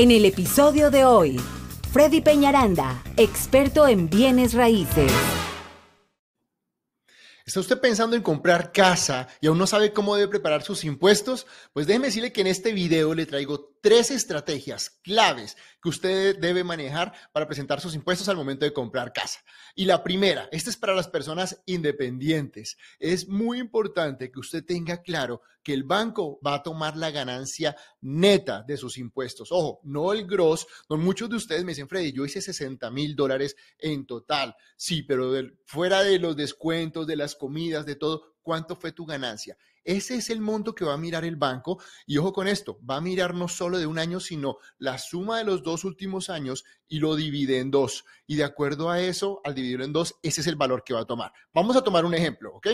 En el episodio de hoy, Freddy Peñaranda, experto en bienes raíces. ¿Está usted pensando en comprar casa y aún no sabe cómo debe preparar sus impuestos? Pues déjeme decirle que en este video le traigo tres estrategias claves que usted debe manejar para presentar sus impuestos al momento de comprar casa. Y la primera, esta es para las personas independientes. Es muy importante que usted tenga claro que el banco va a tomar la ganancia neta de sus impuestos. Ojo, no el gross. No, muchos de ustedes me dicen, Freddy, yo hice 60 mil dólares en total. Sí, pero fuera de los descuentos, de las comidas, de todo, ¿cuánto fue tu ganancia? Ese es el monto que va a mirar el banco y ojo con esto, va a mirar no solo de un año, sino la suma de los dos últimos años y lo divide en dos. Y de acuerdo a eso, al dividirlo en dos, ese es el valor que va a tomar. Vamos a tomar un ejemplo, ¿ok?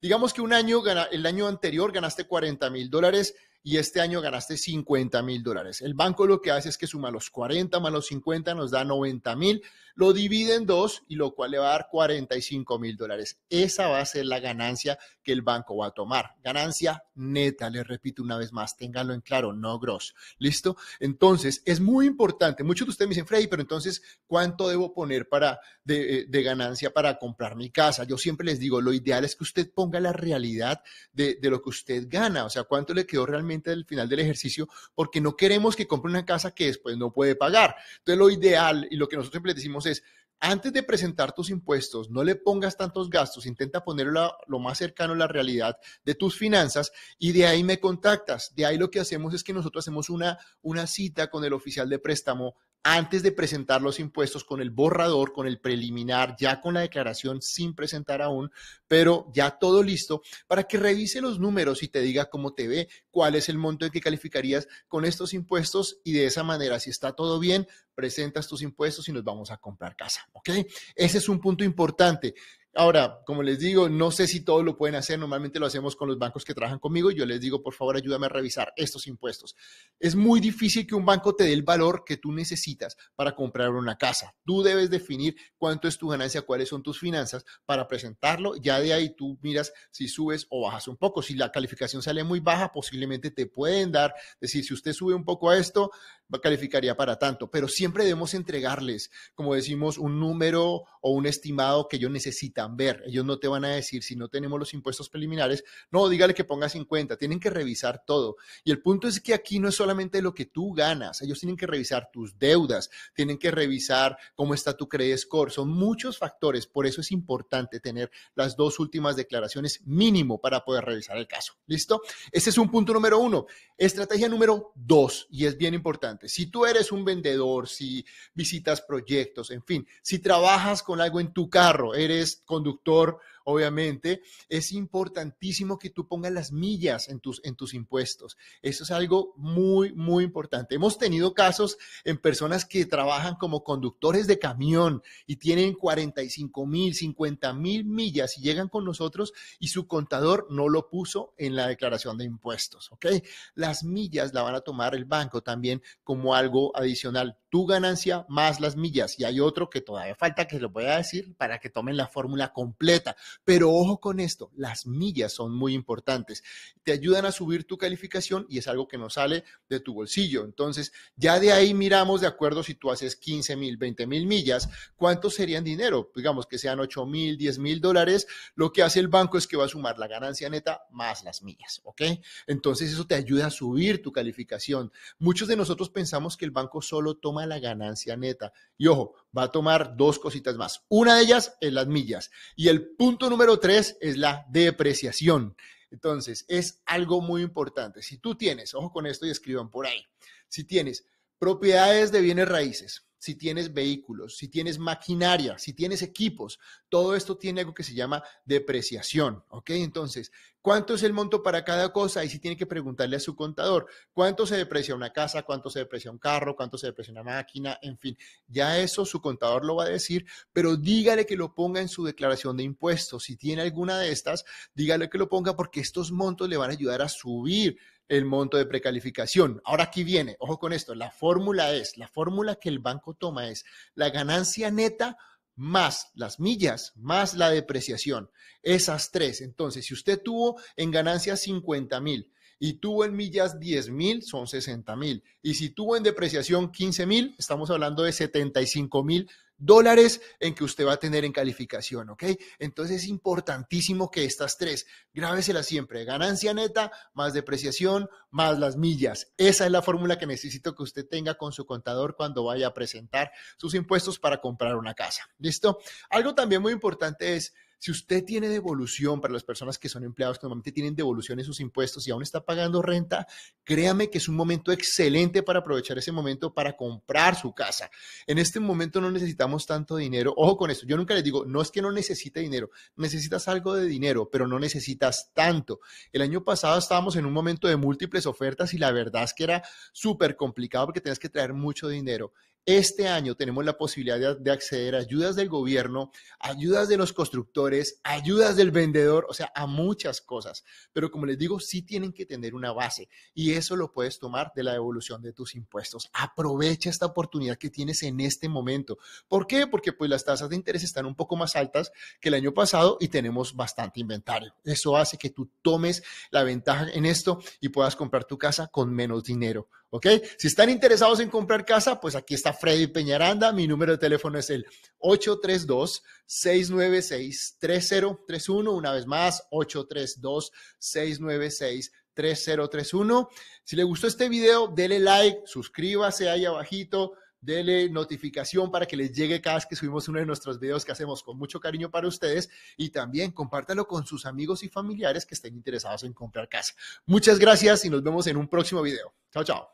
Digamos que un año, el año anterior ganaste 40 mil dólares y este año ganaste 50 mil dólares. El banco lo que hace es que suma los 40 más los 50 nos da 90 mil, lo divide en dos y lo cual le va a dar 45 mil dólares. Esa va a ser la ganancia que el banco va a tomar. Ganancia neta, le repito una vez más, ténganlo en claro, no gross. ¿Listo? Entonces, es muy importante. Muchos de ustedes me dicen, Freddy, pero entonces, ¿cuánto debo poner para de, de ganancia para comprar mi casa? Yo siempre les digo, lo ideal es que usted ponga la realidad de, de lo que usted gana, o sea, cuánto le quedó realmente del final del ejercicio, porque no queremos que compre una casa que después no puede pagar. Entonces, lo ideal y lo que nosotros siempre decimos es, antes de presentar tus impuestos, no le pongas tantos gastos, intenta ponerlo lo más cercano a la realidad de tus finanzas y de ahí me contactas. De ahí lo que hacemos es que nosotros hacemos una, una cita con el oficial de préstamo antes de presentar los impuestos con el borrador, con el preliminar, ya con la declaración sin presentar aún, pero ya todo listo para que revise los números y te diga cómo te ve, cuál es el monto en que calificarías con estos impuestos y de esa manera, si está todo bien, presentas tus impuestos y nos vamos a comprar casa, ¿ok? Ese es un punto importante. Ahora, como les digo, no sé si todos lo pueden hacer. Normalmente lo hacemos con los bancos que trabajan conmigo. Yo les digo, por favor, ayúdame a revisar estos impuestos. Es muy difícil que un banco te dé el valor que tú necesitas para comprar una casa. Tú debes definir cuánto es tu ganancia, cuáles son tus finanzas para presentarlo. Ya de ahí tú miras si subes o bajas un poco. Si la calificación sale muy baja, posiblemente te pueden dar, decir, si usted sube un poco a esto, calificaría para tanto. Pero siempre debemos entregarles, como decimos, un número o un estimado que ellos necesitan ver. Ellos no te van a decir, si no tenemos los impuestos preliminares, no, dígale que ponga 50, tienen que revisar todo. Y el punto es que aquí no es solamente lo que tú ganas, ellos tienen que revisar tus deudas, tienen que revisar cómo está tu credit score, son muchos factores, por eso es importante tener las dos últimas declaraciones mínimo para poder revisar el caso. ¿Listo? Ese es un punto número uno. Estrategia número dos, y es bien importante, si tú eres un vendedor, si visitas proyectos, en fin, si trabajas con algo en tu carro, eres conductor obviamente, es importantísimo que tú pongas las millas en tus, en tus impuestos. Eso es algo muy, muy importante. Hemos tenido casos en personas que trabajan como conductores de camión y tienen 45 mil, 50 mil millas y llegan con nosotros y su contador no lo puso en la declaración de impuestos, ¿ok? Las millas la van a tomar el banco también como algo adicional. Tu ganancia más las millas. Y hay otro que todavía falta que lo voy a decir para que tomen la fórmula completa. Pero ojo con esto, las millas son muy importantes. Te ayudan a subir tu calificación y es algo que no sale de tu bolsillo. Entonces, ya de ahí miramos, de acuerdo, si tú haces 15 mil, 20 mil millas, ¿cuánto serían dinero? Digamos que sean 8 mil, 10 mil dólares. Lo que hace el banco es que va a sumar la ganancia neta más las millas, ¿ok? Entonces, eso te ayuda a subir tu calificación. Muchos de nosotros pensamos que el banco solo toma la ganancia neta. Y ojo, va a tomar dos cositas más. Una de ellas es las millas. Y el punto número tres es la depreciación. Entonces, es algo muy importante. Si tú tienes, ojo con esto y escriban por ahí, si tienes propiedades de bienes raíces, si tienes vehículos, si tienes maquinaria, si tienes equipos, todo esto tiene algo que se llama depreciación, ¿ok? Entonces, ¿cuánto es el monto para cada cosa? Y si tiene que preguntarle a su contador, ¿cuánto se deprecia una casa? ¿Cuánto se deprecia un carro? ¿Cuánto se deprecia una máquina? En fin, ya eso su contador lo va a decir, pero dígale que lo ponga en su declaración de impuestos. Si tiene alguna de estas, dígale que lo ponga porque estos montos le van a ayudar a subir el monto de precalificación. Ahora aquí viene, ojo con esto, la fórmula es, la fórmula que el banco toma es la ganancia neta más las millas, más la depreciación. Esas tres. Entonces, si usted tuvo en ganancia 50 mil y tuvo en millas 10 mil, son 60 mil. Y si tuvo en depreciación 15 mil, estamos hablando de 75 mil dólares en que usted va a tener en calificación, ¿ok? Entonces es importantísimo que estas tres, grábeselas siempre, ganancia neta más depreciación más las millas. Esa es la fórmula que necesito que usted tenga con su contador cuando vaya a presentar sus impuestos para comprar una casa. ¿Listo? Algo también muy importante es si usted tiene devolución para las personas que son empleados, que normalmente tienen devolución en sus impuestos y aún está pagando renta, créame que es un momento excelente para aprovechar ese momento para comprar su casa. En este momento no necesitamos tanto dinero. Ojo con esto, yo nunca les digo, no es que no necesite dinero, necesitas algo de dinero, pero no necesitas tanto. El año pasado estábamos en un momento de múltiples ofertas y la verdad es que era súper complicado porque tenías que traer mucho dinero. Este año tenemos la posibilidad de, acceder a ayudas del gobierno, ayudas de los constructores, ayudas del vendedor, o sea, a muchas cosas. Pero como les digo, sí tienen que tener una base y eso lo puedes tomar de la devolución de tus impuestos. Aprovecha esta oportunidad que tienes en este momento. ¿Por qué? Porque pues las tasas de interés están un poco más altas que el año pasado y tenemos bastante inventario. Eso hace que tú tomes la ventaja en esto y puedas comprar tu casa con menos dinero. ¿Ok? Si están interesados en comprar casa, pues aquí está Freddy Peñaranda. Mi número de teléfono es el 832-696-3031. Una vez más, 832-696-3031. Si le gustó este video, dele like, suscríbase ahí abajito, dele notificación para que les llegue cada vez que subimos uno de nuestros videos que hacemos con mucho cariño para ustedes y también compártalo con sus amigos y familiares que estén interesados en comprar casa. Muchas gracias y nos vemos en un próximo video. Chao, chao.